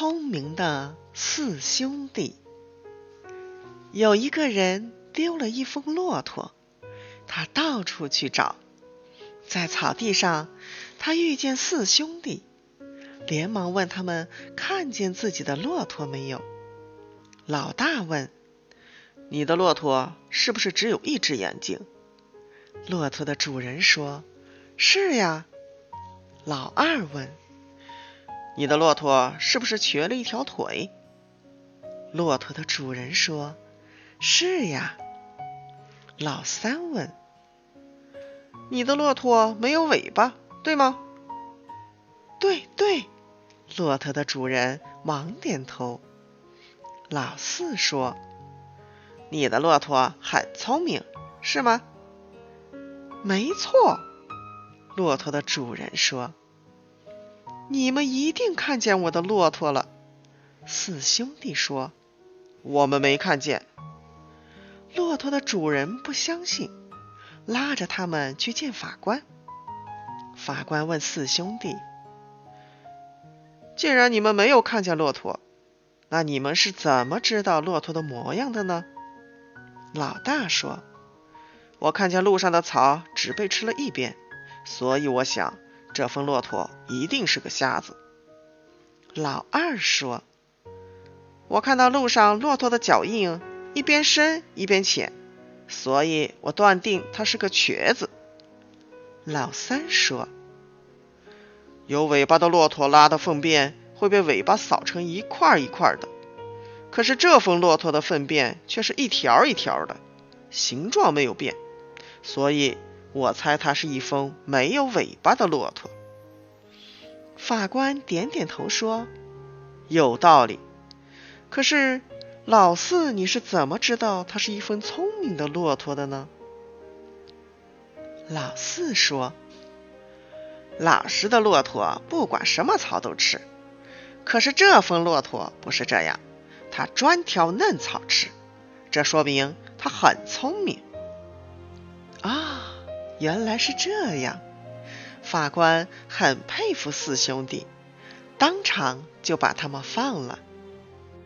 聪明的四兄弟。有一个人丢了一峰骆驼，他到处去找，在草地上，他遇见四兄弟，连忙问他们看见自己的骆驼没有。老大问：“你的骆驼是不是只有一只眼睛？”骆驼的主人说：“是呀。”老二问。你的骆驼是不是瘸了一条腿？骆驼的主人说：“是呀。”老三问：“你的骆驼没有尾巴，对吗？”“对对。”骆驼的主人忙点头。老四说：“你的骆驼很聪明，是吗？”“没错。”骆驼的主人说。你们一定看见我的骆驼了，四兄弟说：“我们没看见。”骆驼的主人不相信，拉着他们去见法官。法官问四兄弟：“既然你们没有看见骆驼，那你们是怎么知道骆驼的模样的呢？”老大说：“我看见路上的草只被吃了一边，所以我想。”这峰骆驼一定是个瞎子。老二说：“我看到路上骆驼的脚印一边深一边浅，所以我断定它是个瘸子。”老三说：“有尾巴的骆驼拉的粪便会被尾巴扫成一块一块的，可是这峰骆驼的粪便却是一条一条的，形状没有变，所以。”我猜它是一峰没有尾巴的骆驼。法官点点头说：“有道理。可是老四，你是怎么知道它是一峰聪明的骆驼的呢？”老四说：“老实的骆驼不管什么草都吃，可是这峰骆驼不是这样，它专挑嫩草吃，这说明它很聪明。”原来是这样，法官很佩服四兄弟，当场就把他们放了。